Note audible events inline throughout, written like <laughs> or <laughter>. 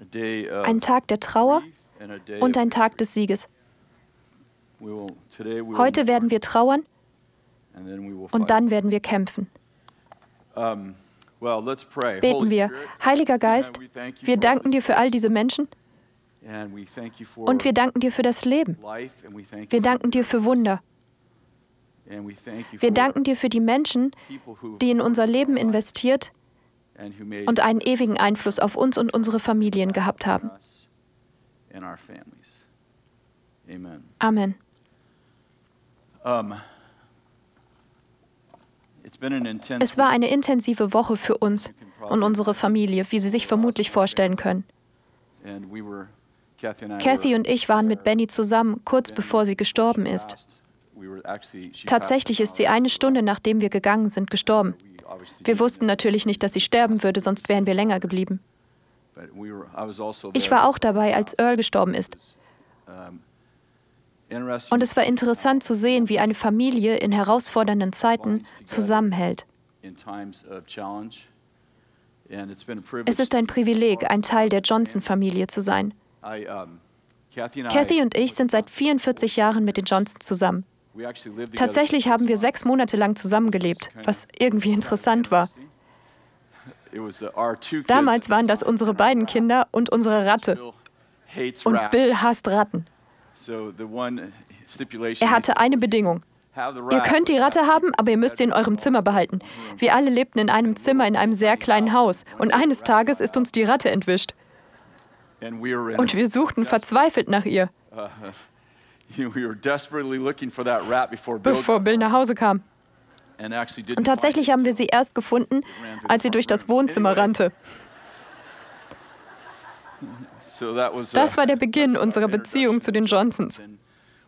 Ein Tag der Trauer und ein Tag des Sieges. Heute werden wir trauern und dann werden wir kämpfen. Beten wir. Heiliger Geist, wir danken dir für all diese Menschen und wir danken dir für das Leben. Wir danken dir für Wunder. Wir danken dir für die Menschen, die in unser Leben investiert und einen ewigen Einfluss auf uns und unsere Familien gehabt haben. Amen. Es war eine intensive Woche für uns und unsere Familie, wie Sie sich vermutlich vorstellen können. Kathy und ich waren mit Benny zusammen, kurz bevor sie gestorben ist. Tatsächlich ist sie eine Stunde nachdem wir gegangen sind gestorben. Wir wussten natürlich nicht, dass sie sterben würde, sonst wären wir länger geblieben. Ich war auch dabei, als Earl gestorben ist. Und es war interessant zu sehen, wie eine Familie in herausfordernden Zeiten zusammenhält. Es ist ein Privileg, ein Teil der Johnson-Familie zu sein. Kathy und ich sind seit 44 Jahren mit den Johnsons zusammen. Tatsächlich haben wir sechs Monate lang zusammengelebt, was irgendwie interessant war. Damals waren das unsere beiden Kinder und unsere Ratte. Und Bill hasst Ratten. Er hatte eine Bedingung. Ihr könnt die Ratte haben, aber ihr müsst sie in eurem Zimmer behalten. Wir alle lebten in einem Zimmer in einem sehr kleinen Haus und eines Tages ist uns die Ratte entwischt. Und wir suchten verzweifelt nach ihr. Bevor Bill nach Hause kam. Und tatsächlich haben wir sie erst gefunden, als sie durch das Wohnzimmer rannte. Das war der Beginn unserer Beziehung zu den Johnsons.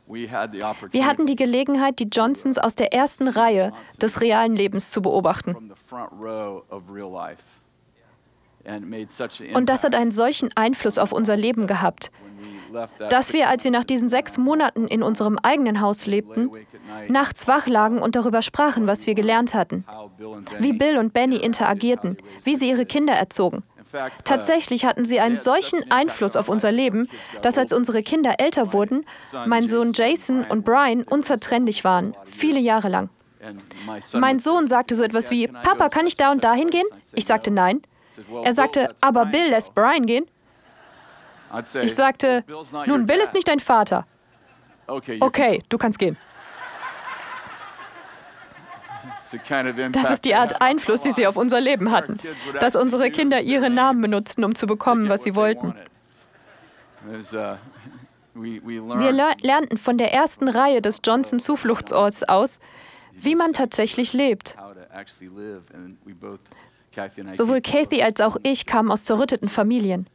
Wir hatten die Gelegenheit, die Johnsons aus der ersten Reihe des realen Lebens zu beobachten. Und das hat einen solchen Einfluss auf unser Leben gehabt, dass wir, als wir nach diesen sechs Monaten in unserem eigenen Haus lebten, nachts wach lagen und darüber sprachen, was wir gelernt hatten, wie Bill und Benny interagierten, wie sie ihre Kinder erzogen. Tatsächlich hatten sie einen solchen Einfluss auf unser Leben, dass als unsere Kinder älter wurden, mein Sohn Jason und Brian unzertrennlich waren, viele Jahre lang. Mein Sohn sagte so etwas wie, Papa, kann ich da und da hingehen? Ich sagte nein. Er sagte, aber Bill lässt Brian gehen. Ich sagte, nun, Bill ist nicht dein Vater. Okay, du kannst gehen. Das ist die Art Einfluss, die sie auf unser Leben hatten, dass unsere Kinder ihre Namen benutzten, um zu bekommen, was sie wollten. Wir lernten von der ersten Reihe des Johnson-Zufluchtsorts aus, wie man tatsächlich lebt. Sowohl Kathy als auch ich kamen aus zerrütteten Familien.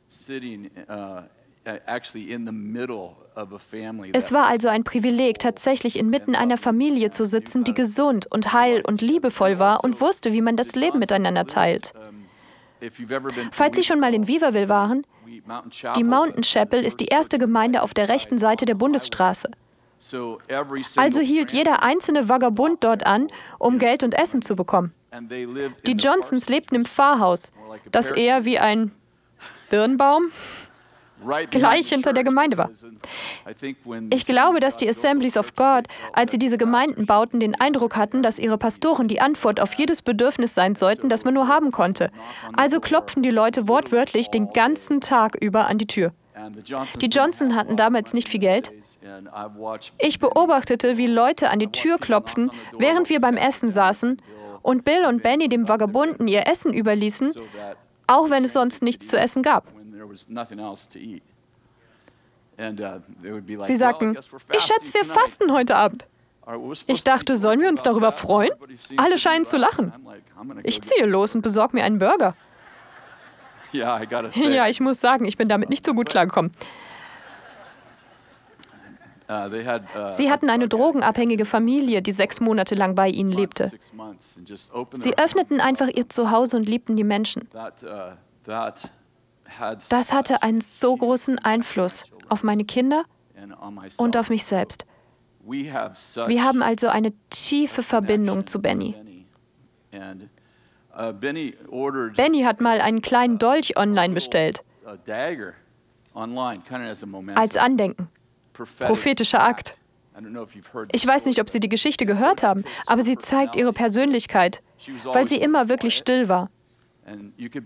Es war also ein Privileg, tatsächlich inmitten einer Familie zu sitzen, die gesund und heil und liebevoll war und wusste, wie man das Leben miteinander teilt. Falls Sie schon mal in Weaverville waren, die Mountain Chapel ist die erste Gemeinde auf der rechten Seite der Bundesstraße. Also hielt jeder einzelne Vagabund dort an, um Geld und Essen zu bekommen. Die Johnsons lebten im Pfarrhaus, das eher wie ein Birnbaum gleich hinter der Gemeinde war. Ich glaube, dass die Assemblies of God, als sie diese Gemeinden bauten, den Eindruck hatten, dass ihre Pastoren die Antwort auf jedes Bedürfnis sein sollten, das man nur haben konnte. Also klopften die Leute wortwörtlich den ganzen Tag über an die Tür. Die Johnson hatten damals nicht viel Geld. Ich beobachtete, wie Leute an die Tür klopften, während wir beim Essen saßen und Bill und Benny dem Vagabunden ihr Essen überließen, auch wenn es sonst nichts zu essen gab. Sie sagten, ich schätze, wir fasten heute Abend. Ich dachte, sollen wir uns darüber freuen? Alle scheinen zu lachen. Ich ziehe los und besorge mir einen Burger. <laughs> <laughs> Ja, ich muss sagen, ich bin damit nicht so gut klargekommen. Uh, uh, Sie hatten eine drogenabhängige Familie, die sechs Monate lang bei ihnen lebte. Sie öffneten einfach ihr Zuhause und liebten die Menschen. Uh, das hatte einen so großen Einfluss auf meine Kinder und auf mich selbst. Wir haben also eine tiefe Verbindung zu Benny. Benny hat mal einen kleinen Dolch online bestellt. als Andenken. Prophetischer Akt. Ich weiß nicht, ob Sie die Geschichte gehört haben, aber sie zeigt ihre Persönlichkeit, weil sie immer wirklich still war.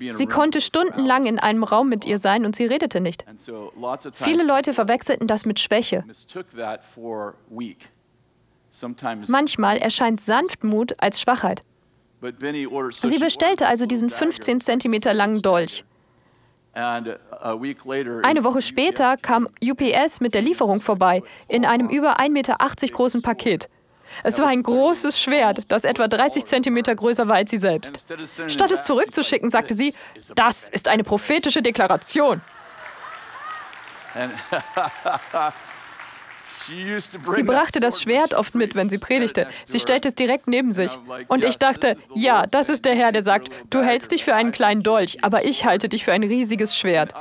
Sie konnte stundenlang in einem Raum mit ihr sein und sie redete nicht. Viele Leute verwechselten das mit Schwäche. Manchmal erscheint Sanftmut als Schwachheit. Sie bestellte also diesen 15 cm langen Dolch. Eine Woche später kam UPS mit der Lieferung vorbei, in einem über 1,80 Meter großen Paket. Es war ein großes Schwert, das etwa 30 Zentimeter größer war als sie selbst. Statt es zurückzuschicken, sagte sie, das ist eine prophetische Deklaration. <laughs> Sie brachte das Schwert oft mit, wenn sie predigte. Sie stellte es direkt neben sich. Und ich dachte, ja, das ist der Herr, der sagt, du hältst dich für einen kleinen Dolch, aber ich halte dich für ein riesiges Schwert.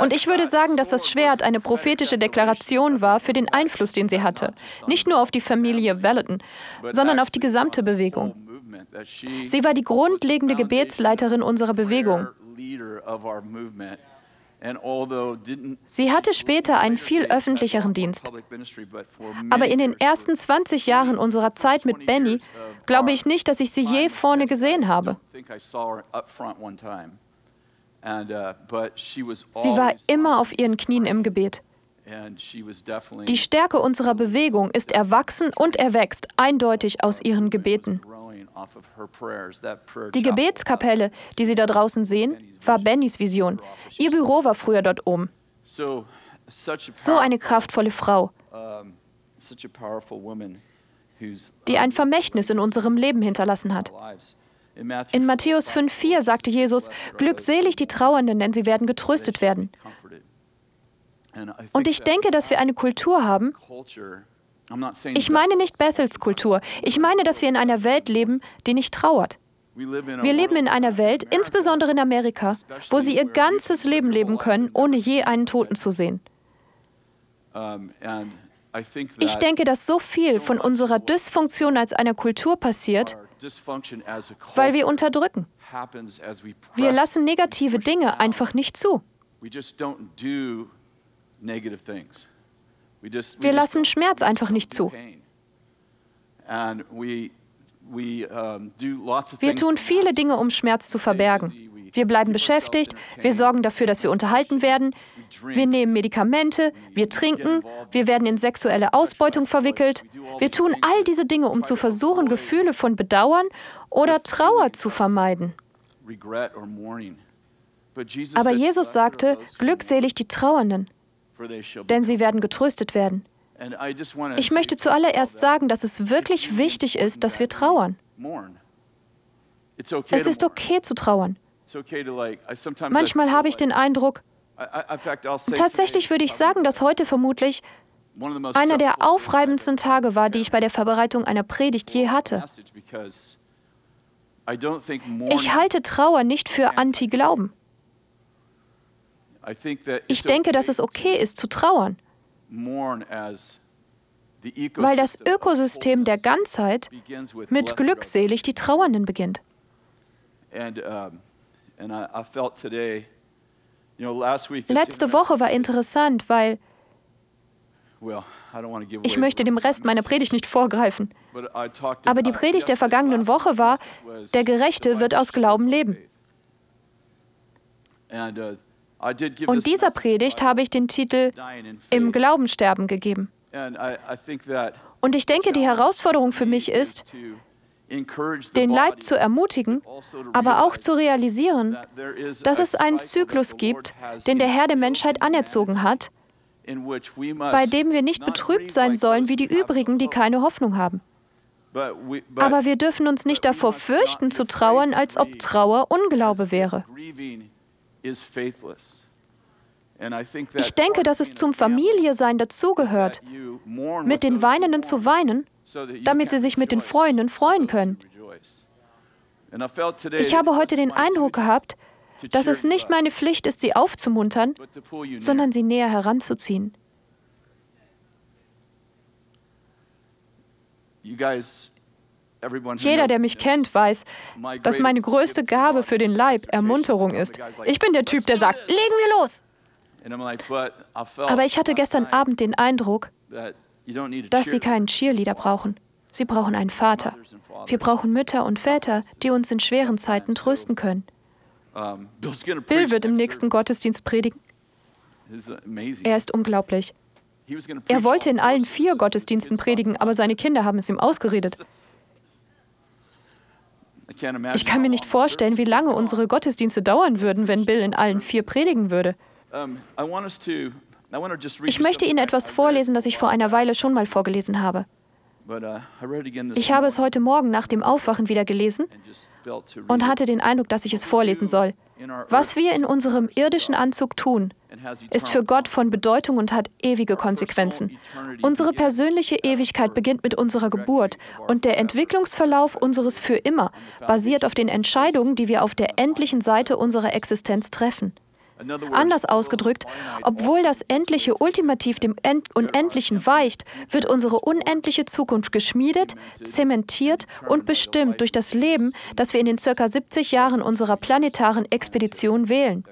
Und ich würde sagen, dass das Schwert eine prophetische Deklaration war für den Einfluss, den sie hatte. Nicht nur auf die Familie Vallotton, sondern auf die gesamte Bewegung. Sie war die grundlegende Gebetsleiterin unserer Bewegung. Sie hatte später einen viel öffentlicheren Dienst. Aber in den ersten 20 Jahren unserer Zeit mit Benny glaube ich nicht, dass ich sie je vorne gesehen habe. Sie war immer auf ihren Knien im Gebet. Die Stärke unserer Bewegung ist erwachsen und erwächst eindeutig aus ihren Gebeten. Die Gebetskapelle, die Sie da draußen sehen, war Bennys Vision. Ihr Büro war früher dort oben. So eine kraftvolle Frau, die ein Vermächtnis in unserem Leben hinterlassen hat. In Matthäus 5,4 sagte Jesus: Glückselig die Trauernden, denn sie werden getröstet werden. Und ich denke, dass wir eine Kultur haben, ich meine nicht Bethels Kultur. Ich meine, dass wir in einer Welt leben, die nicht trauert. Wir leben in einer Welt, insbesondere in Amerika, wo sie ihr ganzes Leben leben können, ohne je einen Toten zu sehen. Ich denke, dass so viel von unserer Dysfunktion als einer Kultur passiert, weil wir unterdrücken. Wir lassen negative Dinge einfach nicht zu. Wir lassen Schmerz einfach nicht zu. Wir tun viele Dinge, um Schmerz zu verbergen. Wir bleiben beschäftigt, wir sorgen dafür, dass wir unterhalten werden, wir nehmen Medikamente, wir trinken, wir werden in sexuelle Ausbeutung verwickelt. Wir tun all diese Dinge, um zu versuchen, Gefühle von Bedauern oder Trauer zu vermeiden. Aber Jesus sagte, glückselig die Trauernden, denn sie werden getröstet werden. Ich möchte zuallererst sagen, dass es wirklich wichtig ist, dass wir trauern. Es ist okay zu trauern. Manchmal habe ich den Eindruck, tatsächlich würde ich sagen, dass heute vermutlich einer der aufreibendsten Tage war, die ich bei der Vorbereitung einer Predigt je hatte. Ich halte Trauer nicht für Anti-Glauben. Ich denke, dass es okay ist zu trauern, weil das Ökosystem der Ganzheit mit glückselig die Trauernden beginnt. Letzte Woche war interessant, weil ich möchte dem Rest meiner Predigt nicht vorgreifen. Aber die Predigt der vergangenen Woche war, der Gerechte wird aus Glauben leben. Und dieser Predigt habe ich den Titel Im Glauben sterben gegeben. Und ich denke, die Herausforderung für mich ist, den Leib zu ermutigen, aber auch zu realisieren, dass es einen Zyklus gibt, den der Herr der Menschheit anerzogen hat, bei dem wir nicht betrübt sein sollen wie die übrigen, die keine Hoffnung haben. Aber wir dürfen uns nicht davor fürchten zu trauern, als ob Trauer Unglaube wäre. Ich denke, dass es zum Familiesein dazugehört, mit den Weinenden zu weinen, damit sie sich mit den Freunden freuen können. Ich habe heute den Eindruck gehabt, dass es nicht meine Pflicht ist, sie aufzumuntern, sondern sie näher heranzuziehen. Jeder, der mich kennt, weiß, dass meine größte Gabe für den Leib Ermunterung ist. Ich bin der Typ, der sagt, legen wir los. Aber ich hatte gestern Abend den Eindruck, dass sie keinen Cheerleader brauchen. Sie brauchen einen Vater. Wir brauchen Mütter und Väter, die uns in schweren Zeiten trösten können. Bill wird im nächsten Gottesdienst predigen. Er ist unglaublich. Er wollte in allen vier Gottesdiensten predigen, aber seine Kinder haben es ihm ausgeredet. Ich kann mir nicht vorstellen, wie lange unsere Gottesdienste dauern würden, wenn Bill in allen vier predigen würde. Ich möchte Ihnen etwas vorlesen, das ich vor einer Weile schon mal vorgelesen habe. Uh, ich habe es heute Morgen nach dem Aufwachen wieder gelesen und hatte den Eindruck, dass ich es vorlesen soll. Was wir in unserem irdischen Anzug tun, ist für Gott von Bedeutung und hat ewige Konsequenzen. Unsere persönliche Ewigkeit beginnt mit unserer Geburt und der Entwicklungsverlauf unseres Für immer basiert auf den Entscheidungen, die wir auf der endlichen Seite unserer Existenz treffen. Anders ausgedrückt, obwohl das Endliche ultimativ dem Unendlichen weicht, wird unsere unendliche Zukunft geschmiedet, zementiert und bestimmt durch das Leben, das wir in den circa 70 Jahren unserer planetaren Expedition wählen.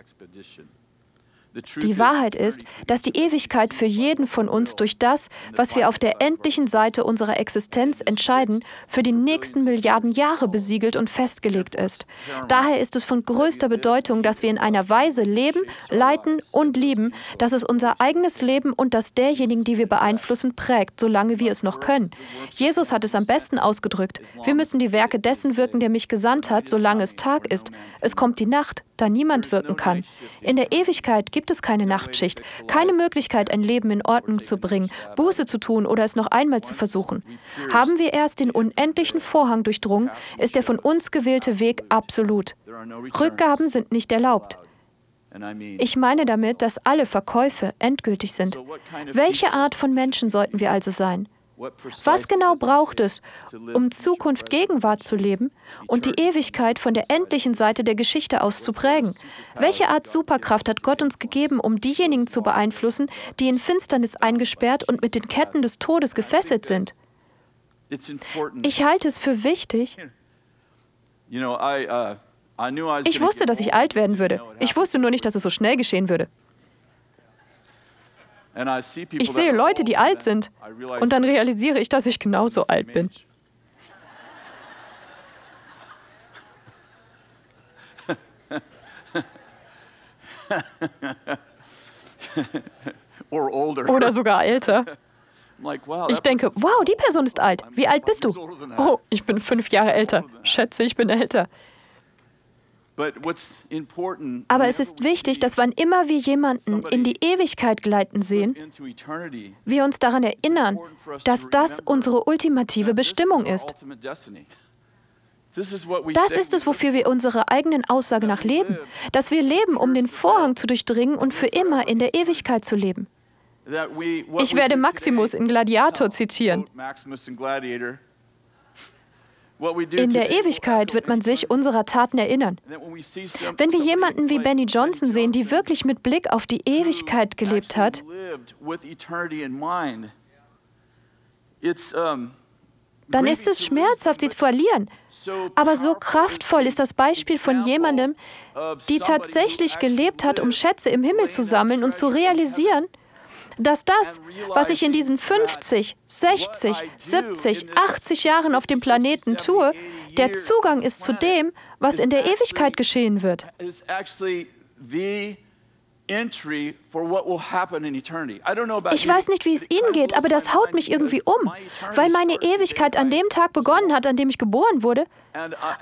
Die Wahrheit ist, dass die Ewigkeit für jeden von uns durch das, was wir auf der endlichen Seite unserer Existenz entscheiden, für die nächsten Milliarden Jahre besiegelt und festgelegt ist. Daher ist es von größter Bedeutung, dass wir in einer Weise leben, leiten und lieben, dass es unser eigenes Leben und das derjenigen, die wir beeinflussen, prägt, solange wir es noch können. Jesus hat es am besten ausgedrückt. Wir müssen die Werke dessen wirken, der mich gesandt hat, solange es Tag ist. Es kommt die Nacht, da niemand wirken kann. In der Ewigkeit gibt es keine Nachtschicht, keine Möglichkeit, ein Leben in Ordnung zu bringen, Buße zu tun oder es noch einmal zu versuchen. Haben wir erst den unendlichen Vorhang durchdrungen, ist der von uns gewählte Weg absolut. Rückgaben sind nicht erlaubt. Ich meine damit, dass alle Verkäufe endgültig sind. Welche Art von Menschen sollten wir also sein? Was genau braucht es, um Zukunft Gegenwart zu leben und die Ewigkeit von der endlichen Seite der Geschichte aus zu prägen? Welche Art Superkraft hat Gott uns gegeben, um diejenigen zu beeinflussen, die in Finsternis eingesperrt und mit den Ketten des Todes gefesselt sind? Ich halte es für wichtig. Uh, ich wusste, dass ich alt werden würde. Ich wusste nur nicht, dass es so schnell geschehen würde. Ich sehe Leute, die alt sind, und dann realisiere ich, dass ich genauso alt bin. <laughs> Oder sogar älter. <laughs> Ich denke, wow, die Person ist alt. Wie alt bist du? Oh, ich bin fünf Jahre älter. Schätze, ich bin älter. Aber es ist wichtig, dass wann immer wir jemanden in die Ewigkeit gleiten sehen, wir uns daran erinnern, dass das unsere ultimative Bestimmung ist. <laughs> Das ist es, wofür wir unserer eigenen Aussage nach leben, dass wir leben, um den Vorhang zu durchdringen und für immer in der Ewigkeit zu leben. Ich werde Maximus in Gladiator zitieren. In der Ewigkeit wird man sich unserer Taten erinnern. Wenn wir jemanden wie Benny Johnson sehen, die wirklich mit Blick auf die Ewigkeit gelebt hat, dann ist es schmerzhaft, sie zu verlieren. Aber so kraftvoll ist das Beispiel von jemandem, die tatsächlich gelebt hat, um Schätze im Himmel zu sammeln und zu realisieren, dass das, was ich in diesen 50, 60, 70, 80 Jahren auf dem Planeten tue, der Zugang ist zu dem, was in der Ewigkeit geschehen wird. Ich weiß nicht, wie es Ihnen geht, aber das haut mich irgendwie um, weil meine Ewigkeit an dem Tag begonnen hat, an dem ich geboren wurde.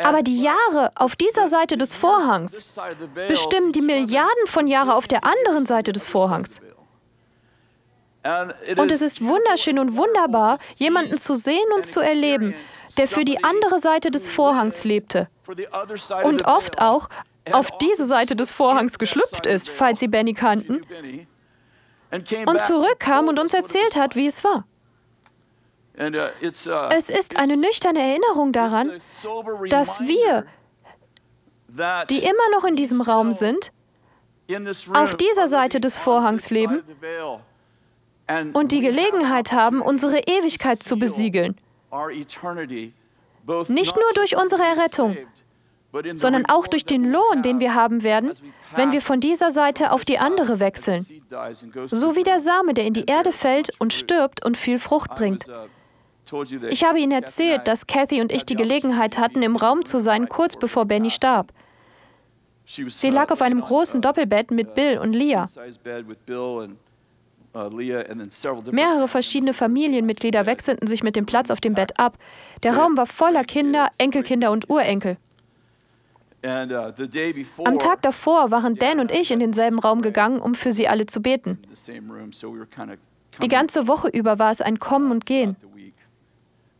Aber die Jahre auf dieser Seite des Vorhangs bestimmen die Milliarden von Jahren auf der anderen Seite des Vorhangs. Und es ist wunderschön und wunderbar, jemanden zu sehen und zu erleben, der für die andere Seite des Vorhangs lebte und oft auch auf diese Seite des Vorhangs geschlüpft ist, falls Sie Benny kannten, und zurückkam und uns erzählt hat, wie es war. Es ist eine nüchterne Erinnerung daran, dass wir, die immer noch in diesem Raum sind, auf dieser Seite des Vorhangs leben und die Gelegenheit haben, unsere Ewigkeit zu besiegeln. Nicht nur durch unsere Errettung, sondern auch durch den Lohn, den wir haben werden, wenn wir von dieser Seite auf die andere wechseln. So wie der Same, der in die Erde fällt und stirbt und viel Frucht bringt. Ich habe Ihnen erzählt, dass Kathy und ich die Gelegenheit hatten, im Raum zu sein, kurz bevor Benny starb. Sie lag auf einem großen Doppelbett mit Bill und Leah. Mehrere verschiedene Familienmitglieder wechselten sich mit dem Platz auf dem Bett ab. Der Raum war voller Kinder, Enkelkinder und Urenkel. Am Tag davor waren Dan und ich in denselben Raum gegangen, um für sie alle zu beten. Die ganze Woche über war es ein Kommen und Gehen.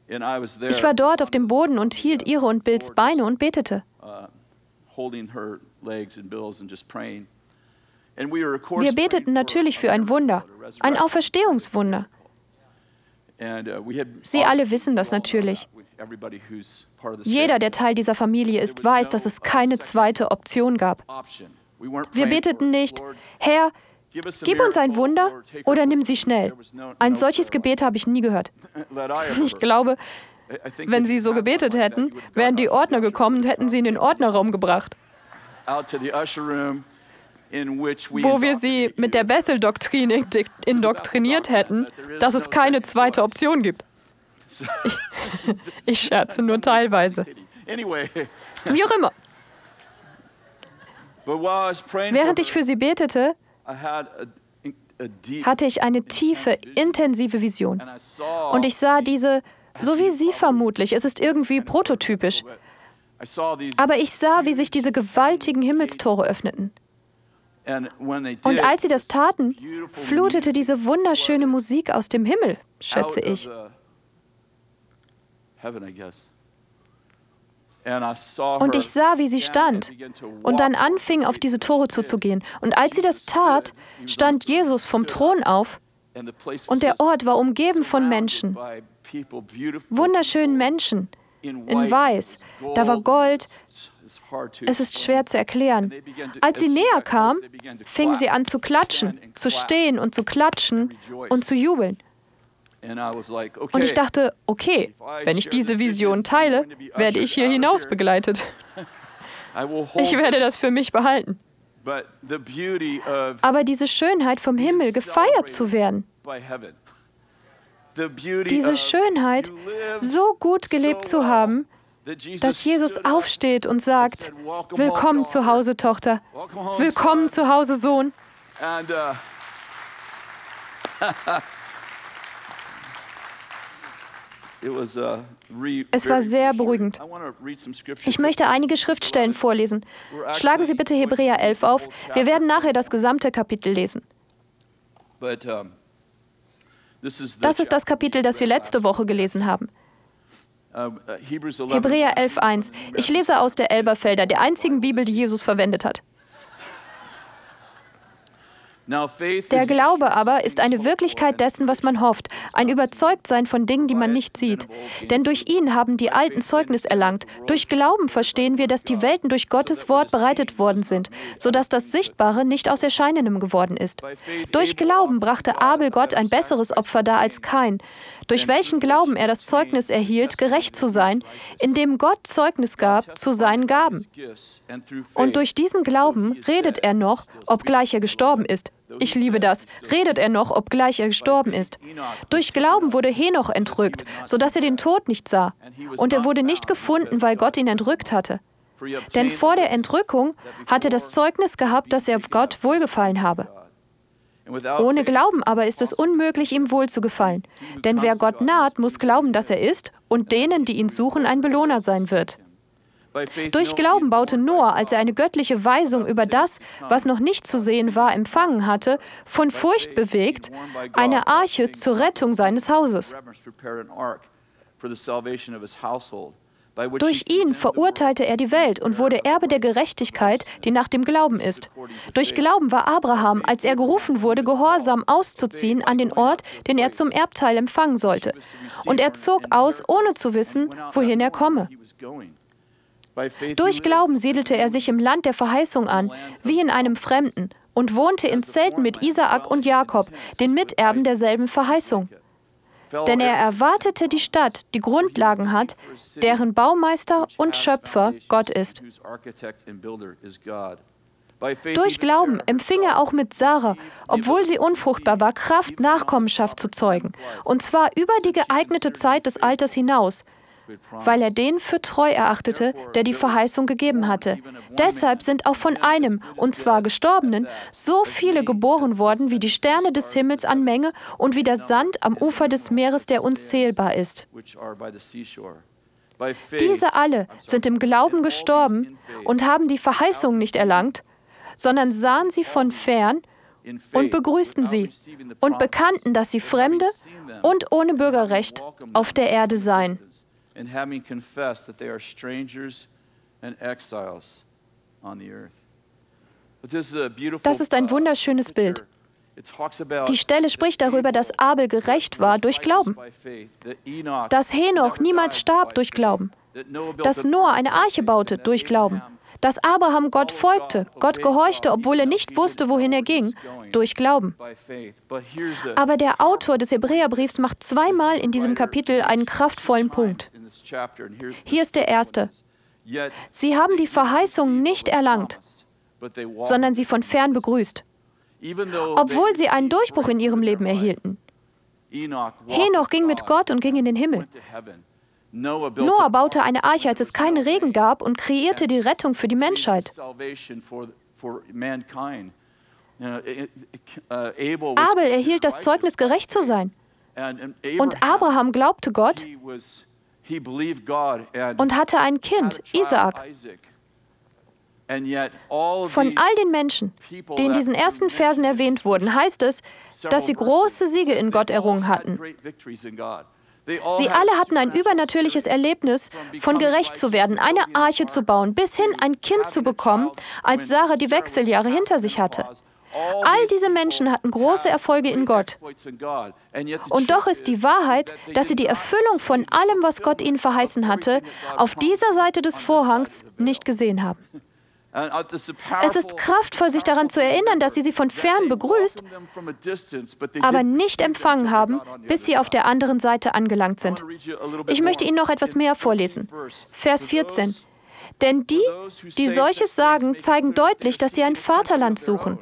Ich war dort auf dem Boden und hielt ihre und Bills Beine und betete. Wir beteten natürlich für ein Wunder, ein Auferstehungswunder. Sie alle wissen das natürlich. Jeder, der Teil dieser Familie ist, weiß, dass es keine zweite Option gab. Wir beteten nicht, Herr, gib uns ein Wunder oder nimm sie schnell. Ein solches Gebet habe ich nie gehört. <laughs> <laughs> Ich glaube, wenn sie so gebetet hätten, wären die Ordner gekommen und hätten sie in den Ordnerraum gebracht wo wir sie mit der Bethel-Doktrin indoktriniert hätten, dass es keine zweite Option gibt. <laughs> Ich, ich scherze nur teilweise. <laughs> Wie auch immer. Während ich für sie betete, hatte ich eine tiefe, intensive Vision. Und ich sah diese, so wie Sie vermutlich, es ist irgendwie prototypisch. Aber ich sah, wie sich diese gewaltigen Himmelstore öffneten. Und als sie das taten, flutete diese wunderschöne Musik aus dem Himmel, schätze ich. Und ich sah, wie sie stand und dann anfing, auf diese Tore zuzugehen. Und als sie das tat, stand Jesus vom Thron auf und der Ort war umgeben von Menschen, wunderschönen Menschen in Weiß. Da war Gold, es ist schwer zu erklären. Als sie näher kam, fing sie an zu klatschen, zu stehen und zu klatschen und zu jubeln. Und ich dachte, okay, wenn ich diese Vision teile, werde ich hier hinaus begleitet. <laughs> Ich werde das für mich behalten. Aber diese Schönheit vom Himmel gefeiert zu werden, diese Schönheit so gut gelebt zu haben, dass Jesus aufsteht und sagt, willkommen zu Hause, Tochter, willkommen zu Hause, Sohn. Uh, <laughs> uh, es war sehr beruhigend. Ich möchte einige Schriftstellen vorlesen. Schlagen Sie bitte Hebräer 11 auf. Wir werden nachher das gesamte Kapitel lesen. Das ist das Kapitel, das wir letzte Woche gelesen haben. Uh, Hebräer 11.1. Ich lese aus der Elberfelder, der einzigen Bibel, die Jesus verwendet hat. Der Glaube aber ist eine Wirklichkeit dessen, was man hofft, ein Überzeugtsein von Dingen, die man nicht sieht. Denn durch ihn haben die Alten Zeugnis erlangt. Durch Glauben verstehen wir, dass die Welten durch Gottes Wort bereitet worden sind, sodass das Sichtbare nicht aus Erscheinendem geworden ist. Durch Glauben brachte Abel Gott ein besseres Opfer dar als Kain, durch welchen Glauben er das Zeugnis erhielt, gerecht zu sein, indem Gott Zeugnis gab zu seinen Gaben. Und durch diesen Glauben redet er noch, obgleich er gestorben ist. Ich liebe das. Redet er noch, obgleich er gestorben ist. Durch Glauben wurde Henoch entrückt, sodass er den Tod nicht sah. Und er wurde nicht gefunden, weil Gott ihn entrückt hatte. Denn vor der Entrückung hatte das Zeugnis gehabt, dass er Gott wohlgefallen habe. Ohne Glauben aber ist es unmöglich, ihm wohlzugefallen. Denn wer Gott naht, muss glauben, dass er ist und denen, die ihn suchen, ein Belohner sein wird. Durch Glauben baute Noah, als er eine göttliche Weisung über das, was noch nicht zu sehen war, empfangen hatte, von Furcht bewegt, eine Arche zur Rettung seines Hauses. Durch ihn verurteilte er die Welt und wurde Erbe der Gerechtigkeit, die nach dem Glauben ist. Durch Glauben war Abraham, als er gerufen wurde, gehorsam auszuziehen an den Ort, den er zum Erbteil empfangen sollte. Und er zog aus, ohne zu wissen, wohin er komme. Durch Glauben siedelte er sich im Land der Verheißung an, wie in einem Fremden, und wohnte in Zelten mit Isaak und Jakob, den Miterben derselben Verheißung. Denn er erwartete die Stadt, die Grundlagen hat, deren Baumeister und Schöpfer Gott ist. Durch Glauben empfing er auch mit Sarah, obwohl sie unfruchtbar war, Kraft, Nachkommenschaft zu zeugen, und zwar über die geeignete Zeit des Alters hinaus, weil er den für treu erachtete, der die Verheißung gegeben hatte. Deshalb sind auch von einem, und zwar Gestorbenen, so viele geboren worden wie die Sterne des Himmels an Menge und wie der Sand am Ufer des Meeres, der unzählbar ist. Diese alle sind im Glauben gestorben und haben die Verheißung nicht erlangt, sondern sahen sie von fern und begrüßten sie und bekannten, dass sie Fremde und ohne Bürgerrecht auf der Erde seien. Das ist ein wunderschönes Bild. Die Stelle spricht darüber, dass Abel gerecht war durch Glauben, dass Henoch niemals starb durch Glauben, dass Noah eine Arche baute durch Glauben, dass Abraham Gott folgte, Gott gehorchte, obwohl er nicht wusste, wohin er ging, durch Glauben. Aber der Autor des Hebräerbriefs macht zweimal in diesem Kapitel einen kraftvollen Punkt. Hier ist der erste. Sie haben die Verheißung nicht erlangt, sondern sie von fern begrüßt, obwohl sie einen Durchbruch in ihrem Leben erhielten. Henoch ging mit Gott und ging in den Himmel. Noah baute eine Arche, als es keinen Regen gab, und kreierte die Rettung für die Menschheit. Abel erhielt das Zeugnis, gerecht zu sein. Und Abraham glaubte Gott und hatte ein Kind, Isaak. Von all den Menschen, die in diesen ersten Versen erwähnt wurden, heißt es, dass sie große Siege in Gott errungen hatten. Sie alle hatten ein übernatürliches Erlebnis, von gerecht zu werden, eine Arche zu bauen, bis hin ein Kind zu bekommen, als Sarah die Wechseljahre hinter sich hatte. All diese Menschen hatten große Erfolge in Gott. Und doch ist die Wahrheit, dass sie die Erfüllung von allem, was Gott ihnen verheißen hatte, auf dieser Seite des Vorhangs nicht gesehen haben. Es ist kraftvoll, sich daran zu erinnern, dass sie sie von fern begrüßt, aber nicht empfangen haben, bis sie auf der anderen Seite angelangt sind. Ich möchte Ihnen noch etwas mehr vorlesen. Vers 14. Denn die, die solches sagen, zeigen deutlich, dass sie ein Vaterland suchen.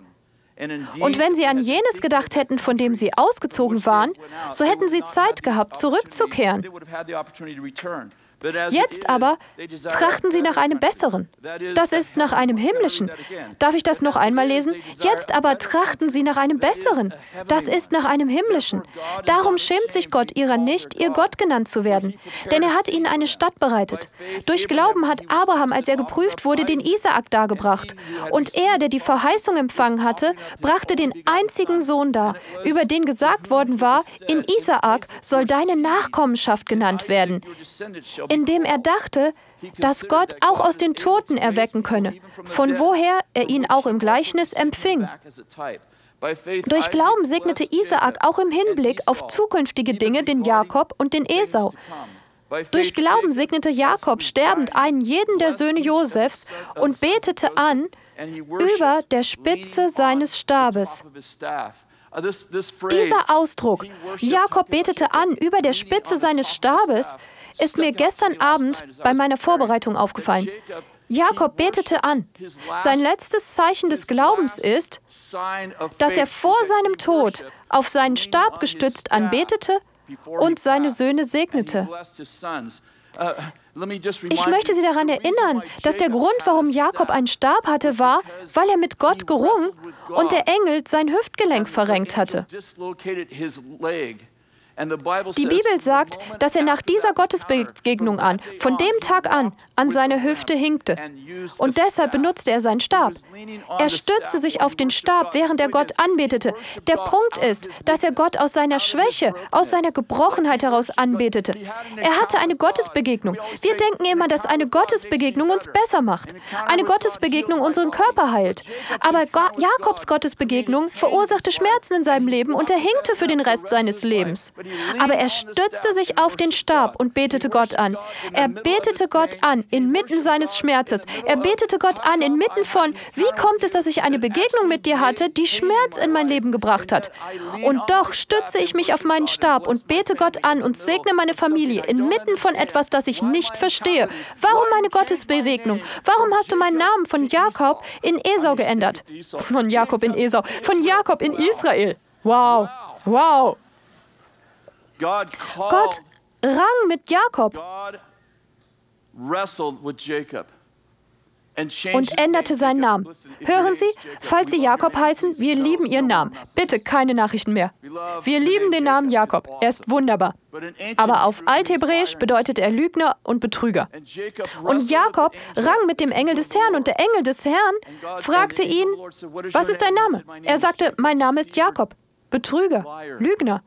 Und wenn sie an jenes gedacht hätten, von dem sie ausgezogen waren, so hätten sie Zeit gehabt, zurückzukehren. Jetzt aber trachten sie nach einem besseren. Das ist nach einem himmlischen. Darf ich das noch einmal lesen? Jetzt aber trachten sie nach einem besseren. Das ist nach einem himmlischen. Darum schämt sich Gott ihrer nicht, ihr Gott genannt zu werden. Denn er hat ihnen eine Stadt bereitet. Durch Glauben hat Abraham, als er geprüft wurde, den Isaak dargebracht. Und er, der die Verheißung empfangen hatte, brachte den einzigen Sohn dar, über den gesagt worden war, in Isaak soll deine Nachkommenschaft genannt werden indem er dachte, dass Gott auch aus den Toten erwecken könne, von woher er ihn auch im Gleichnis empfing. Durch Glauben segnete Isaak auch im Hinblick auf zukünftige Dinge den Jakob und den Esau. Durch Glauben segnete Jakob sterbend einen jeden der Söhne Josefs und betete an über der Spitze seines Stabes. Dieser Ausdruck, Jakob betete an über der Spitze seines Stabes, ist mir gestern Abend bei meiner Vorbereitung aufgefallen. Jakob betete an. Sein letztes Zeichen des Glaubens ist, dass er vor seinem Tod auf seinen Stab gestützt anbetete und seine Söhne segnete. Ich möchte Sie daran erinnern, dass der Grund, warum Jakob einen Stab hatte, war, weil er mit Gott gerungen und der Engel sein Hüftgelenk verrenkt hatte. Die Bibel sagt, dass er nach dieser Gottesbegegnung an, von dem Tag an, an seine Hüfte hinkte. Und deshalb benutzte er seinen Stab. Er stützte sich auf den Stab, während er Gott anbetete. Der Punkt ist, dass er Gott aus seiner Schwäche, aus seiner Gebrochenheit heraus anbetete. Er hatte eine Gottesbegegnung. Wir denken immer, dass eine Gottesbegegnung uns besser macht. Eine Gottesbegegnung unseren Körper heilt. Aber Jakobs Gottesbegegnung verursachte Schmerzen in seinem Leben und er hinkte für den Rest seines Lebens. Aber er stützte sich auf den Stab und betete Gott an. Er betete Gott an inmitten seines Schmerzes. Er betete Gott an inmitten von, wie kommt es, dass ich eine Begegnung mit dir hatte, die Schmerz in mein Leben gebracht hat. Und doch stütze ich mich auf meinen Stab und bete Gott an und segne meine Familie inmitten von etwas, das ich nicht verstehe. Warum meine Gottesbewegung? Warum hast du meinen Namen von Jakob in Esau geändert? Von Jakob in Esau, von Jakob in Israel. Wow, wow. Gott rang mit Jakob und änderte seinen Namen. Hören Sie, falls Sie Jakob heißen, wir lieben Ihren Namen. Bitte keine Nachrichten mehr. Wir lieben den Namen Jakob. Er ist wunderbar. Aber auf Althebräisch bedeutet er Lügner und Betrüger. Und Jakob rang mit dem Engel des Herrn und der Engel des Herrn fragte ihn, was ist dein Name? Er sagte, mein Name ist Jakob, Betrüger, Lügner.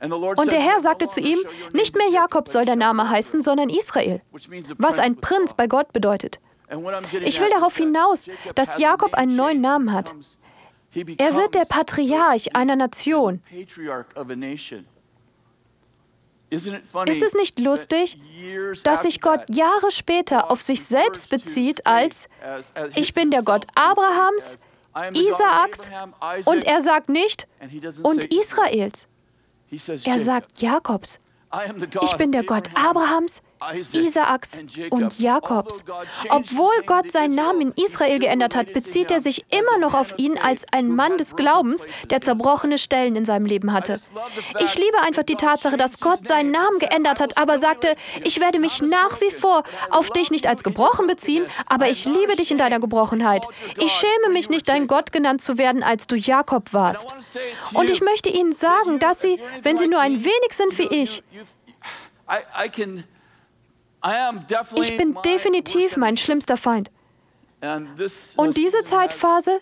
Und der Herr sagte zu ihm, nicht mehr Jakob soll der Name heißen, sondern Israel, was ein Prinz bei Gott bedeutet. Ich will darauf hinaus, dass Jakob einen neuen Namen hat. Er wird der Patriarch einer Nation. Ist es nicht lustig, dass sich Gott Jahre später auf sich selbst bezieht als, ich bin der Gott Abrahams, Isaaks und er sagt nicht, und Israels. Er sagt Jakobs. Ich bin der Gott Abrahams, Isaaks und Jakobs. Obwohl Gott seinen Namen in Israel geändert hat, bezieht er sich immer noch auf ihn als ein Mann des Glaubens, der zerbrochene Stellen in seinem Leben hatte. Ich liebe einfach die Tatsache, dass Gott seinen Namen geändert hat, aber sagte, ich werde mich nach wie vor auf dich nicht als gebrochen beziehen, aber ich liebe dich in deiner Gebrochenheit. Ich schäme mich nicht, dein Gott genannt zu werden, als du Jakob warst. Und ich möchte Ihnen sagen, dass Sie, wenn Sie nur ein wenig sind wie ich, ich bin definitiv mein schlimmster Feind. Und diese Zeitphase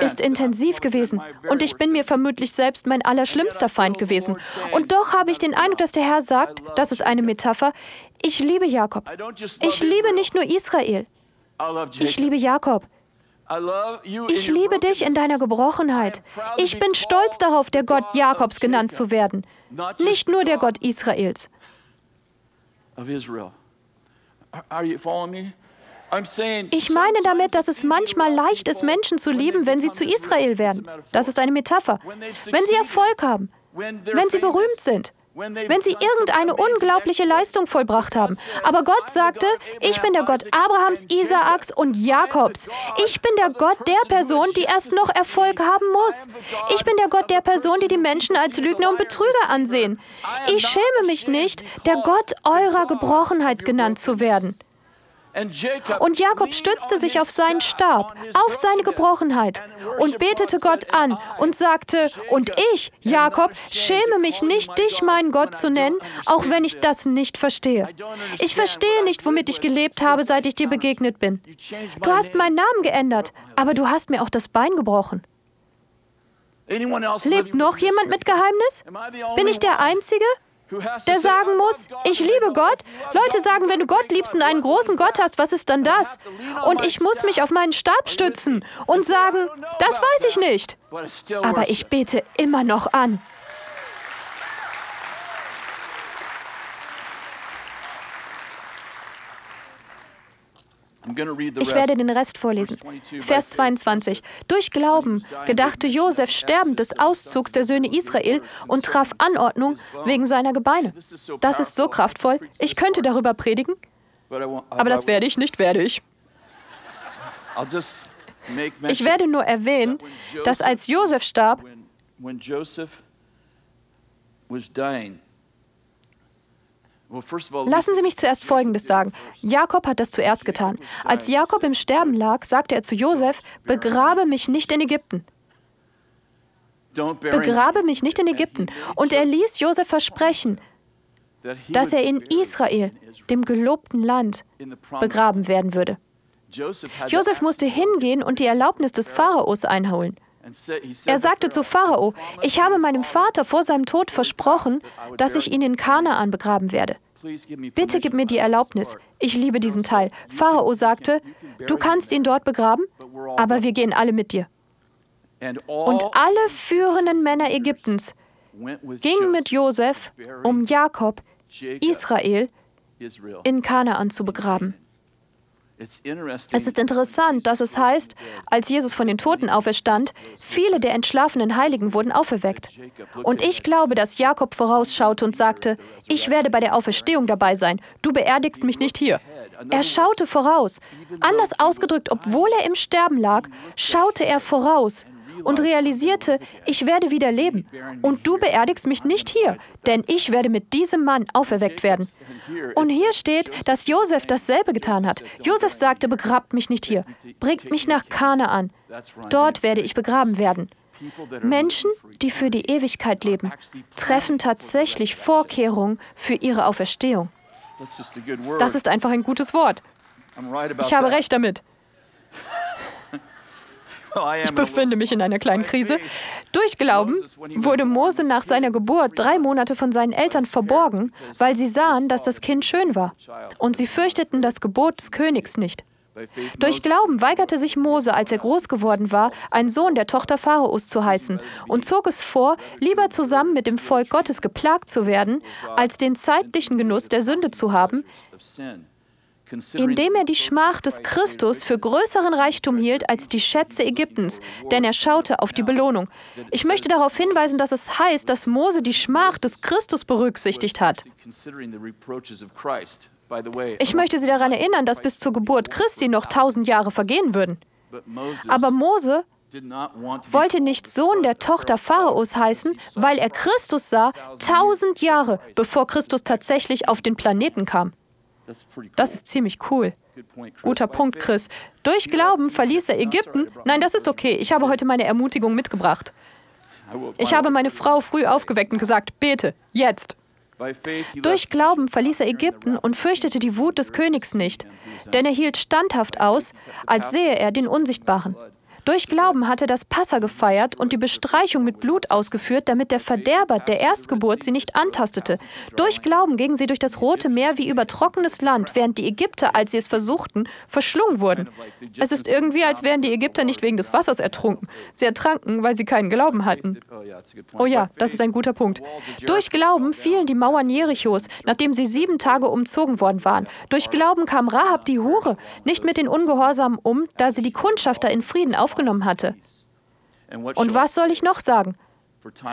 ist intensiv gewesen und ich bin mir vermutlich selbst mein allerschlimmster Feind gewesen. Und doch habe ich den Eindruck, dass der Herr sagt, das ist eine Metapher, ich liebe Jakob. Ich liebe nicht nur Israel. Ich liebe Jakob. Ich liebe dich in deiner Gebrochenheit. Ich bin stolz darauf, der Gott Jakobs genannt zu werden, nicht nur der Gott Israels. Ich meine damit, dass es manchmal leicht ist, Menschen zu lieben, wenn sie zu Israel werden. Das ist eine Metapher. Wenn sie Erfolg haben, wenn sie berühmt sind, wenn sie irgendeine unglaubliche Leistung vollbracht haben. Aber Gott sagte, ich bin der Gott Abrahams, Isaaks und Jakobs. Ich bin der Gott der Person, die erst noch Erfolg haben muss. Ich bin der Gott der Person, die die Menschen als Lügner und Betrüger ansehen. Ich schäme mich nicht, der Gott eurer Gebrochenheit genannt zu werden. Und Jakob stützte sich auf seinen Stab, auf seine Gebrochenheit und betete Gott an und sagte, und ich, Jakob, schäme mich nicht, dich mein Gott zu nennen, auch wenn ich das nicht verstehe. Ich verstehe nicht, womit ich gelebt habe, seit ich dir begegnet bin. Du hast meinen Namen geändert, aber du hast mir auch das Bein gebrochen. Lebt noch jemand mit Geheimnis? Bin ich der Einzige? Der sagen muss, ich liebe Gott. Leute sagen, wenn du Gott liebst und einen großen Gott hast, was ist dann das? Und ich muss mich auf meinen Stab stützen und sagen, das weiß ich nicht. Aber ich bete immer noch an. Ich werde den Rest vorlesen. Vers 22. Durch Glauben gedachte Josef sterbend des Auszugs der Söhne Israel und traf Anordnung wegen seiner Gebeine. Das ist so kraftvoll. Ich könnte darüber predigen, aber das werde ich nicht, werde ich. Ich werde nur erwähnen, dass als Josef starb, Lassen Sie mich zuerst Folgendes sagen. Jakob hat das zuerst getan. Als Jakob im Sterben lag, sagte er zu Josef, begrabe mich nicht in Ägypten. Begrabe mich nicht in Ägypten. Und er ließ Josef versprechen, dass er in Israel, dem gelobten Land, begraben werden würde. Josef musste hingehen und die Erlaubnis des Pharaos einholen. Er sagte zu Pharao, ich habe meinem Vater vor seinem Tod versprochen, dass ich ihn in Kanaan begraben werde. Bitte gib mir die Erlaubnis. Ich liebe diesen Teil. Pharao sagte, du kannst ihn dort begraben, aber wir gehen alle mit dir. Und alle führenden Männer Ägyptens ging mit Josef, um Jakob, Israel, in Kanaan zu begraben. Es ist interessant, dass es heißt, als Jesus von den Toten auferstand, viele der entschlafenen Heiligen wurden auferweckt. Und ich glaube, dass Jakob vorausschaute und sagte, ich werde bei der Auferstehung dabei sein, du beerdigst mich nicht hier. Er schaute voraus. Anders ausgedrückt, obwohl er im Sterben lag, schaute er voraus und realisierte, ich werde wieder leben. Und du beerdigst mich nicht hier, denn ich werde mit diesem Mann auferweckt werden. Und hier steht, dass Josef dasselbe getan hat. Josef sagte, begrabt mich nicht hier, bringt mich nach Kanaan. Dort werde ich begraben werden. Menschen, die für die Ewigkeit leben, treffen tatsächlich Vorkehrungen für ihre Auferstehung. Das ist einfach ein gutes Wort. Ich habe recht damit. Ich befinde mich in einer kleinen Krise. Durch Glauben wurde Mose nach seiner Geburt drei Monate von seinen Eltern verborgen, weil sie sahen, dass das Kind schön war. Und sie fürchteten das Gebot des Königs nicht. Durch Glauben weigerte sich Mose, als er groß geworden war, ein Sohn der Tochter Pharaos zu heißen und zog es vor, lieber zusammen mit dem Volk Gottes geplagt zu werden, als den zeitlichen Genuss der Sünde zu haben, indem er die Schmach des Christus für größeren Reichtum hielt als die Schätze Ägyptens, denn er schaute auf die Belohnung. Ich möchte darauf hinweisen, dass es heißt, dass Mose die Schmach des Christus berücksichtigt hat. Ich möchte Sie daran erinnern, dass bis zur Geburt Christi noch tausend Jahre vergehen würden. Aber Mose wollte nicht Sohn der Tochter Pharaos heißen, weil er Christus sah, tausend Jahre bevor Christus tatsächlich auf den Planeten kam. Das ist ziemlich cool. Guter Punkt, Chris. Durch Glauben verließ er Ägypten. Nein, das ist okay. Ich habe heute meine Ermutigung mitgebracht. Ich habe meine Frau früh aufgeweckt und gesagt, bete, jetzt. Durch Glauben verließ er Ägypten und fürchtete die Wut des Königs nicht, denn er hielt standhaft aus, als sehe er den Unsichtbaren. Durch Glauben hatte das Passa gefeiert und die Bestreichung mit Blut ausgeführt, damit der Verderber der Erstgeburt sie nicht antastete. Durch Glauben gingen sie durch das Rote Meer wie über trockenes Land, während die Ägypter, als sie es versuchten, verschlungen wurden. Es ist irgendwie, als wären die Ägypter nicht wegen des Wassers ertrunken. Sie ertranken, weil sie keinen Glauben hatten. Oh ja, das ist ein guter Punkt. Durch Glauben fielen die Mauern Jerichos, nachdem sie sieben Tage umzogen worden waren. Durch Glauben kam Rahab die Hure nicht mit den Ungehorsamen um, da sie die Kundschafter in Frieden aufgenommen aufgenommen hatte. Und was soll ich noch sagen?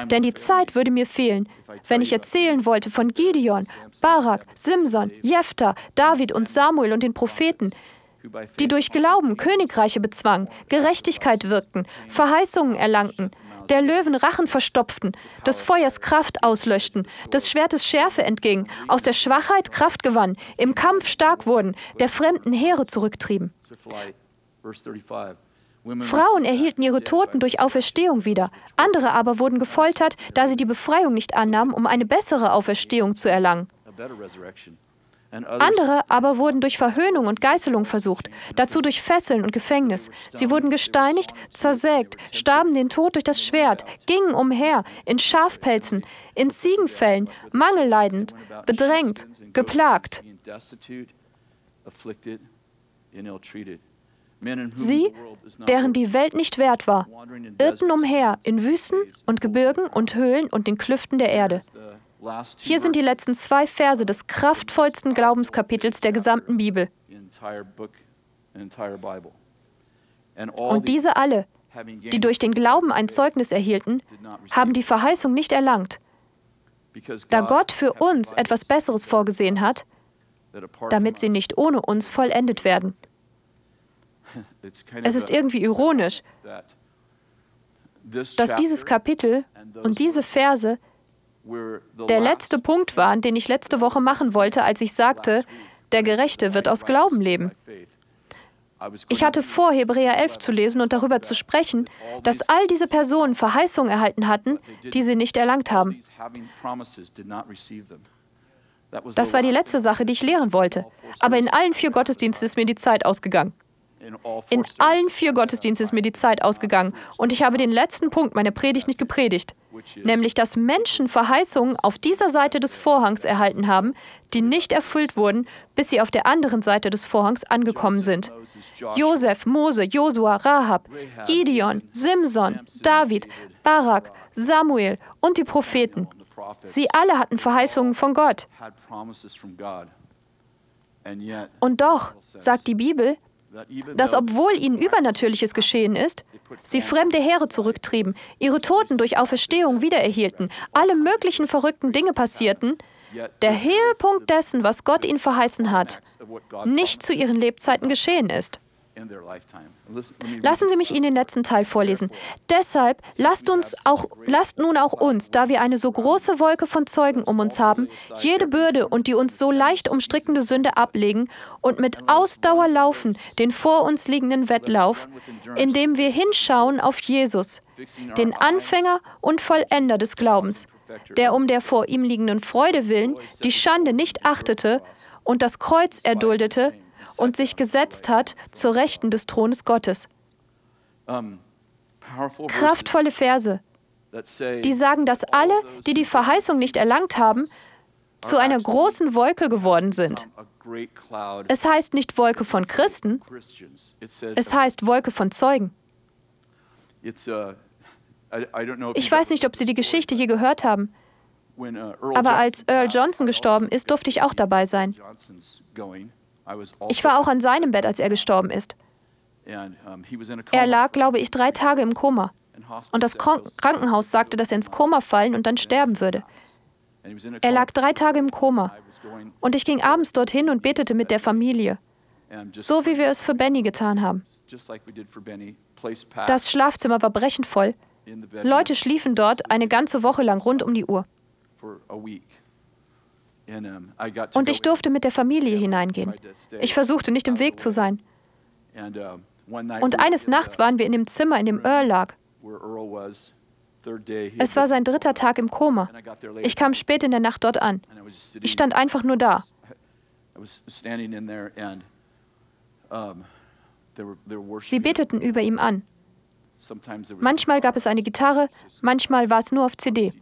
Denn die Zeit würde mir fehlen, wenn ich erzählen wollte von Gideon, Barak, Simson, Jephthah, David und Samuel und den Propheten, die durch Glauben Königreiche bezwangen, Gerechtigkeit wirkten, Verheißungen erlangten, der Löwen Rachen verstopften, des Feuers Kraft auslöschten, des Schwertes Schärfe entgingen, aus der Schwachheit Kraft gewannen, im Kampf stark wurden, der fremden Heere zurücktrieben. Frauen erhielten ihre Toten durch Auferstehung wieder. Andere aber wurden gefoltert, da sie die Befreiung nicht annahmen, um eine bessere Auferstehung zu erlangen. Andere aber wurden durch Verhöhnung und Geißelung versucht, dazu durch Fesseln und Gefängnis. Sie wurden gesteinigt, zersägt, starben den Tod durch das Schwert, gingen umher, in Schafpelzen, in Ziegenfällen, mangelleidend, bedrängt, geplagt. Sie, deren die Welt nicht wert war, irrten umher in Wüsten und Gebirgen und Höhlen und den Klüften der Erde. Hier sind die letzten zwei Verse des kraftvollsten Glaubenskapitels der gesamten Bibel. Und diese alle, die durch den Glauben ein Zeugnis erhielten, haben die Verheißung nicht erlangt, da Gott für uns etwas Besseres vorgesehen hat, damit sie nicht ohne uns vollendet werden. Es ist irgendwie ironisch, dass dieses Kapitel und diese Verse der letzte Punkt waren, den ich letzte Woche machen wollte, als ich sagte, der Gerechte wird aus Glauben leben. Ich hatte vor, Hebräer 11 zu lesen und darüber zu sprechen, dass all diese Personen Verheißungen erhalten hatten, die sie nicht erlangt haben. Das war die letzte Sache, die ich lehren wollte. Aber in allen vier Gottesdiensten ist mir die Zeit ausgegangen. In allen vier Gottesdiensten ist mir die Zeit ausgegangen und ich habe den letzten Punkt meiner Predigt nicht gepredigt. nämlich dass Menschen Verheißungen auf dieser Seite des Vorhangs erhalten haben, die nicht erfüllt wurden, bis sie auf der anderen Seite des Vorhangs angekommen sind. Josef, Mose, Josua, Rahab, Gideon, Simson, David, Barak, Samuel und die Propheten. Sie alle hatten Verheißungen von Gott. Und doch sagt die Bibel, dass obwohl ihnen Übernatürliches geschehen ist, sie fremde Heere zurücktrieben, ihre Toten durch Auferstehung wiedererhielten, alle möglichen verrückten Dinge passierten, der Höhepunkt dessen, was Gott ihnen verheißen hat, nicht zu ihren Lebzeiten geschehen ist. Lassen Sie mich Ihnen den letzten Teil vorlesen. Deshalb lasst, uns auch, lasst nun auch uns, da wir eine so große Wolke von Zeugen um uns haben, jede Bürde und die uns so leicht umstrickende Sünde ablegen und mit Ausdauer laufen den vor uns liegenden Wettlauf, indem wir hinschauen auf Jesus, den Anfänger und Vollender des Glaubens, der um der vor ihm liegenden Freude willen die Schande nicht achtete und das Kreuz erduldete, und sich gesetzt hat zur Rechten des Thrones Gottes. Kraftvolle Verse, die sagen, dass alle, die die Verheißung nicht erlangt haben, zu einer großen Wolke geworden sind. Es heißt nicht Wolke von Christen, es heißt Wolke von Zeugen. Ich weiß nicht, ob Sie die Geschichte je gehört haben, aber als Earl Johnson gestorben ist, durfte ich auch dabei sein. Ich war auch an seinem Bett, als er gestorben ist. Er lag, glaube ich, drei Tage im Koma. Und das Krankenhaus sagte, dass er ins Koma fallen und dann sterben würde. Er lag drei Tage im Koma. Und ich ging abends dorthin und betete mit der Familie. So wie wir es für Benny getan haben. Das Schlafzimmer war brechend voll. Leute schliefen dort eine ganze Woche lang rund um die Uhr. Und ich durfte mit der Familie hineingehen. Ich versuchte nicht im Weg zu sein. Und eines Nachts waren wir in dem Zimmer, in dem Earl lag. Es war sein dritter Tag im Koma. Ich kam spät in der Nacht dort an. Ich stand einfach nur da. Sie beteten über ihm an. Manchmal gab es eine Gitarre, manchmal war es nur auf CD.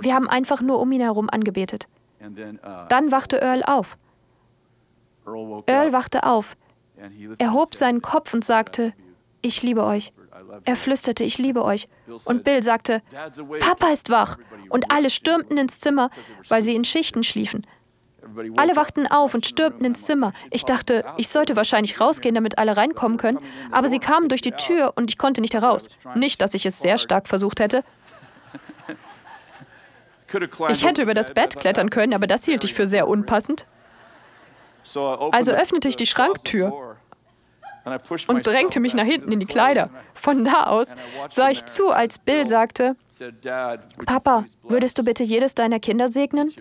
Wir haben einfach nur um ihn herum angebetet. Uh, Dann wachte Earl auf. Earl wachte auf. Er hob seinen Kopf und sagte, ich liebe euch. Er flüsterte, ich liebe euch. Und Bill sagte, Papa ist wach. Und alle stürmten ins Zimmer, weil sie in Schichten schliefen. Alle wachten auf und stürmten ins Zimmer. Ich dachte, ich sollte wahrscheinlich rausgehen, damit alle reinkommen können, aber sie kamen durch die Tür und ich konnte nicht heraus. Nicht, dass ich es sehr stark versucht hätte. Ich hätte über das Bett klettern können, aber das hielt ich für sehr unpassend. Also öffnete ich die Schranktür und drängte mich nach hinten in die Kleider. Von da aus sah ich zu, als Bill sagte, Papa, würdest du bitte jedes deiner Kinder segnen?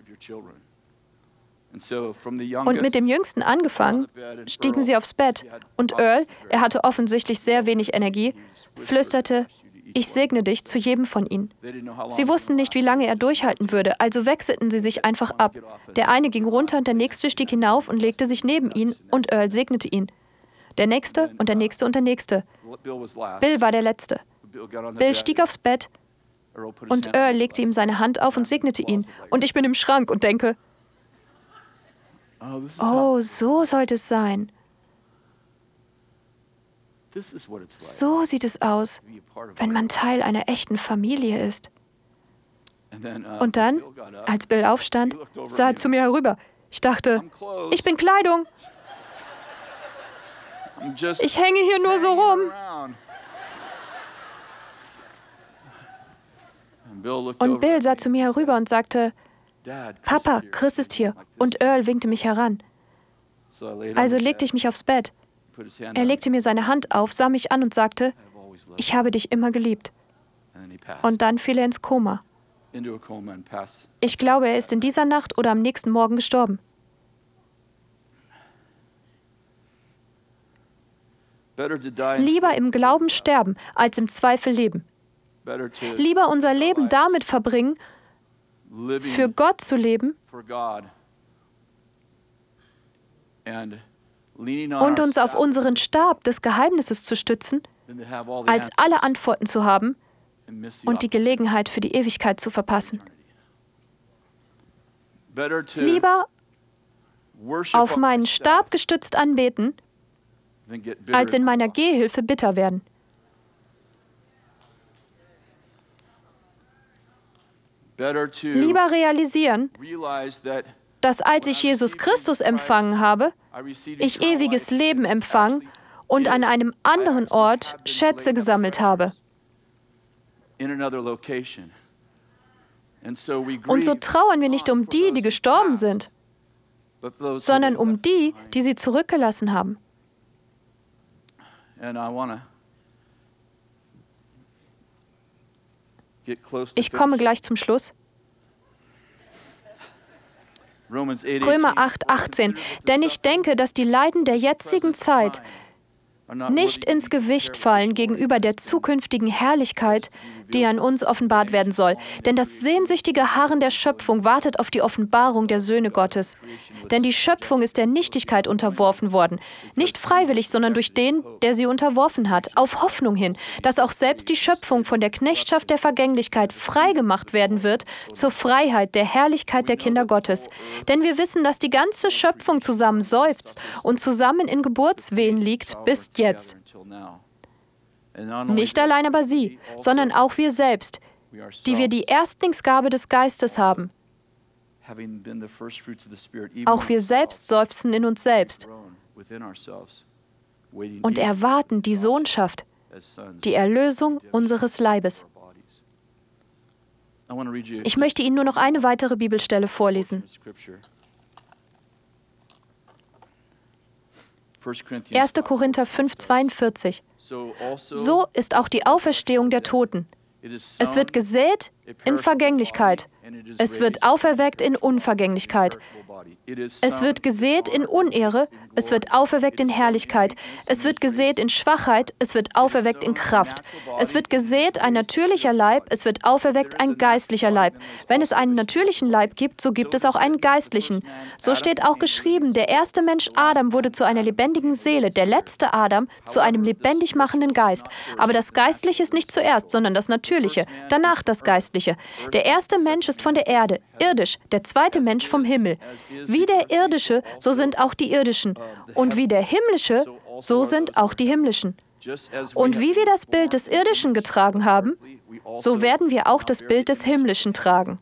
Und mit dem Jüngsten angefangen, stiegen sie aufs Bett. Und Earl, er hatte offensichtlich sehr wenig Energie, flüsterte, ich segne dich zu jedem von ihnen. Sie wussten nicht, wie lange er durchhalten würde, also wechselten sie sich einfach ab. Der eine ging runter und der nächste stieg hinauf und legte sich neben ihn und Earl segnete ihn. Der nächste und der nächste und der nächste. Bill war der letzte. Bill stieg aufs Bett und Earl legte ihm seine Hand auf und segnete ihn. Und ich bin im Schrank und denke, oh, so sollte es sein. So sieht es aus, wenn man Teil einer echten Familie ist. Uh, Und dann, als Bill aufstand, sah er zu mir herüber. Ich dachte, ich bin Kleidung. Ich hänge hier nur so rum. Und Bill sah zu mir herüber und sagte, Papa, Chris ist hier. Und Earl winkte mich heran. Also legte ich mich aufs Bett. Er legte mir seine Hand auf, sah mich an und sagte, ich habe dich immer geliebt. Und dann fiel er ins Koma. Ich glaube, er ist in dieser Nacht oder am nächsten Morgen gestorben. Lieber im Glauben sterben, als im Zweifel leben. Lieber unser Leben damit verbringen, für Gott zu leben und uns auf unseren Stab des Geheimnisses zu stützen, als alle Antworten zu haben, und die Gelegenheit für die Ewigkeit zu verpassen. Lieber auf meinen Stab gestützt anbeten, als in meiner Gehhilfe bitter werden. Lieber realisieren, dass als ich Jesus Christus empfangen habe, ich ewiges Leben empfangen und an einem anderen Ort Schätze gesammelt habe. Und so trauern wir nicht um die, die gestorben sind, sondern um die, die sie zurückgelassen haben. Ich komme gleich zum Schluss. Römer 8, 18. Denn ich denke, dass die Leiden der jetzigen Zeit nicht ins Gewicht fallen gegenüber der zukünftigen Herrlichkeit, die an uns offenbart werden soll. Denn das sehnsüchtige Harren der Schöpfung wartet auf die Offenbarung der Söhne Gottes. Denn die Schöpfung ist der Nichtigkeit unterworfen worden. Nicht freiwillig, sondern durch den, der sie unterworfen hat. Auf Hoffnung hin, dass auch selbst die Schöpfung von der Knechtschaft der Vergänglichkeit freigemacht werden wird zur Freiheit der Herrlichkeit der Kinder Gottes. Denn wir wissen, dass die ganze Schöpfung zusammen seufzt und zusammen in Geburtswehen liegt bis jetzt. Nicht allein aber sie, sondern auch wir selbst, die wir die Erstlingsgabe des Geistes haben. Auch wir selbst seufzen in uns selbst und erwarten die Sohnschaft, die Erlösung unseres Leibes. Ich möchte Ihnen nur noch eine weitere Bibelstelle vorlesen. 1. Korinther 5, 42. So ist auch die Auferstehung der Toten. Es wird gesät in Vergänglichkeit. Es wird auferweckt in Unvergänglichkeit. Es wird gesät in Unehre, es wird auferweckt in Herrlichkeit. Es wird gesät in Schwachheit, es wird auferweckt in Kraft. Es wird gesät ein natürlicher Leib, es wird auferweckt ein geistlicher Leib. Wenn es einen natürlichen Leib gibt, so gibt es auch einen geistlichen. So steht auch geschrieben, der erste Mensch Adam wurde zu einer lebendigen Seele, der letzte Adam zu einem lebendig machenden Geist. Aber das Geistliche ist nicht zuerst, sondern das Natürliche, danach das Geistliche. Der erste Mensch ist von der Erde, irdisch, der zweite Mensch vom Himmel. Wie der irdische, so sind auch die irdischen. Und wie der himmlische, so sind auch die himmlischen. Und wie wir das Bild des irdischen getragen haben, so werden wir auch das Bild des himmlischen tragen.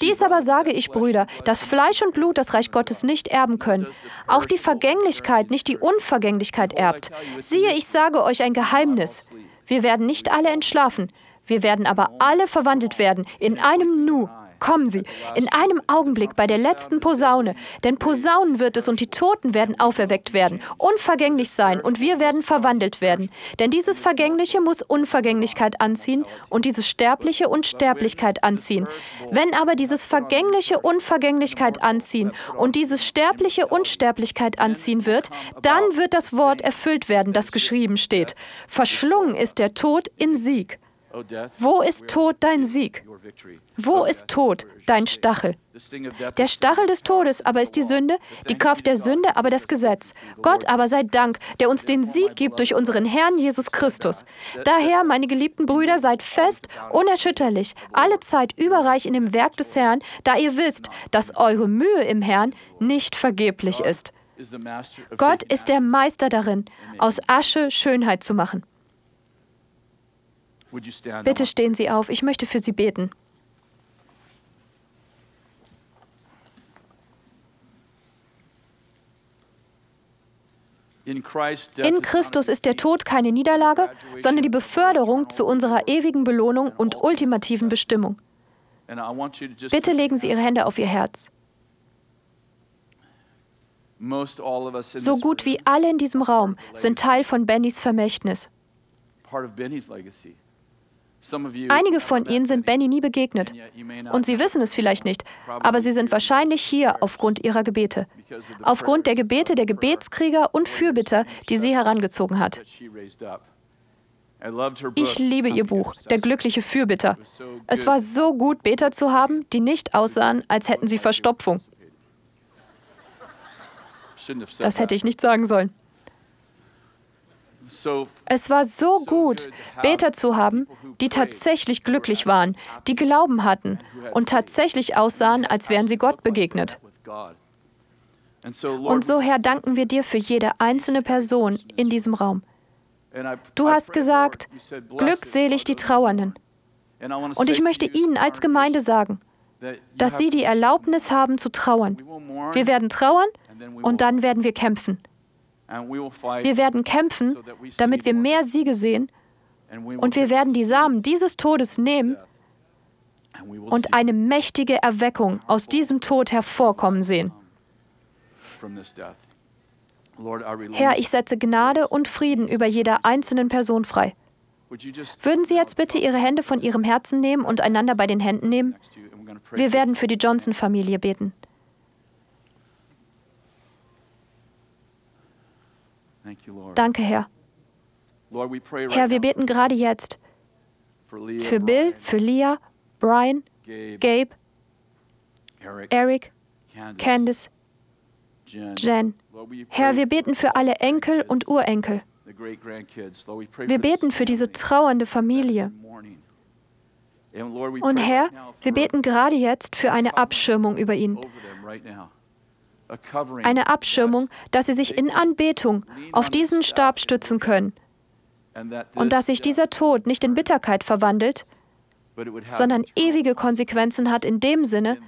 Dies aber sage ich, Brüder, dass Fleisch und Blut das Reich Gottes nicht erben können. Auch die Vergänglichkeit nicht die Unvergänglichkeit erbt. Siehe, ich sage euch ein Geheimnis. Wir werden nicht alle entschlafen, wir werden aber alle verwandelt werden in einem Nu, Kommen Sie, in einem Augenblick bei der letzten Posaune, denn Posaunen wird es und die Toten werden auferweckt werden, unvergänglich sein und wir werden verwandelt werden. Denn dieses Vergängliche muss Unvergänglichkeit anziehen und dieses Sterbliche Unsterblichkeit anziehen. Wenn aber dieses Vergängliche Unvergänglichkeit anziehen und dieses Sterbliche Unsterblichkeit anziehen wird, dann wird das Wort erfüllt werden, das geschrieben steht. Verschlungen ist der Tod in Sieg. Wo ist Tod dein Sieg? Wo ist Tod dein Stachel? Der Stachel des Todes aber ist die Sünde, die Kraft der Sünde aber das Gesetz. Gott aber sei Dank, der uns den Sieg gibt durch unseren Herrn Jesus Christus. Daher, meine geliebten Brüder, seid fest, unerschütterlich, alle Zeit überreich in dem Werk des Herrn, da ihr wisst, dass eure Mühe im Herrn nicht vergeblich ist. Gott ist der Meister darin, aus Asche Schönheit zu machen. Bitte stehen Sie auf, ich möchte für Sie beten. In Christus ist der Tod keine Niederlage, sondern die Beförderung zu unserer ewigen Belohnung und ultimativen Bestimmung. Bitte legen Sie Ihre Hände auf Ihr Herz. So gut wie alle in diesem Raum sind Teil von Bennys Vermächtnis. Einige von Ihnen sind Benny nie begegnet. Und Sie wissen es vielleicht nicht, aber Sie sind wahrscheinlich hier aufgrund Ihrer Gebete, aufgrund der Gebete der Gebetskrieger und Fürbitter, die sie herangezogen hat. Ich liebe Ihr Buch, Der glückliche Fürbitter. Es war so gut, Beter zu haben, die nicht aussahen, als hätten sie Verstopfung. Das hätte ich nicht sagen sollen. Es war so gut, Beter zu haben, die tatsächlich glücklich waren, die Glauben hatten und tatsächlich aussahen, als wären sie Gott begegnet. Und so, Herr, danken wir dir für jede einzelne Person in diesem Raum. Du hast gesagt, glückselig die Trauernden. Und ich möchte Ihnen als Gemeinde sagen, dass Sie die Erlaubnis haben zu trauern. Wir werden trauern und dann werden wir kämpfen. Wir werden kämpfen, damit wir mehr Siege sehen und wir werden die Samen dieses Todes nehmen und eine mächtige Erweckung aus diesem Tod hervorkommen sehen. Herr, ich setze Gnade und Frieden über jeder einzelnen Person frei. Würden Sie jetzt bitte Ihre Hände von Ihrem Herzen nehmen und einander bei den Händen nehmen? Wir werden für die Johnson-Familie beten. Danke, Herr. Herr, wir beten gerade jetzt für Bill, für Leah, Brian, Gabe, Eric, Candice, Jen. Herr, wir beten für alle Enkel und Urenkel. Wir beten für diese trauernde Familie. Und Herr, wir beten gerade jetzt für eine Abschirmung über ihn. Eine Abschirmung, dass sie sich in Anbetung auf diesen Stab stützen können. Und dass sich dieser Tod nicht in Bitterkeit verwandelt, sondern ewige Konsequenzen hat in dem Sinne,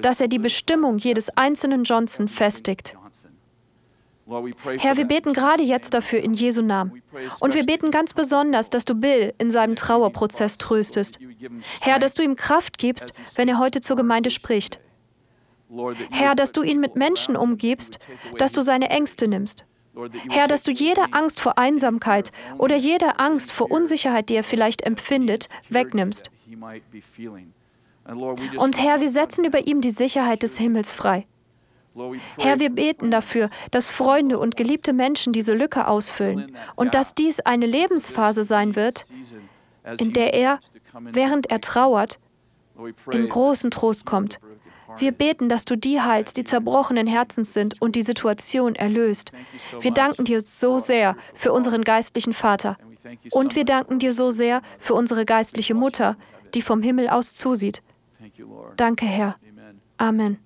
dass er die Bestimmung jedes einzelnen Johnson festigt. Herr, wir beten gerade jetzt dafür in Jesu Namen. Und wir beten ganz besonders, dass du Bill in seinem Trauerprozess tröstest. Herr, dass du ihm Kraft gibst, wenn er heute zur Gemeinde spricht. Herr, dass du ihn mit Menschen umgibst, dass du seine Ängste nimmst. Herr, dass du jede Angst vor Einsamkeit oder jede Angst vor Unsicherheit, die er vielleicht empfindet, wegnimmst. Und Herr, wir setzen über ihm die Sicherheit des Himmels frei. Herr, wir beten dafür, dass Freunde und geliebte Menschen diese Lücke ausfüllen und dass dies eine Lebensphase sein wird, in der er, während er trauert, in großen Trost kommt. Wir beten, dass du die heilst, die zerbrochenen Herzens sind und die Situation erlöst. Wir danken dir so sehr für unseren geistlichen Vater. Und wir danken dir so sehr für unsere geistliche Mutter, die vom Himmel aus zusieht. Danke, Herr. Amen.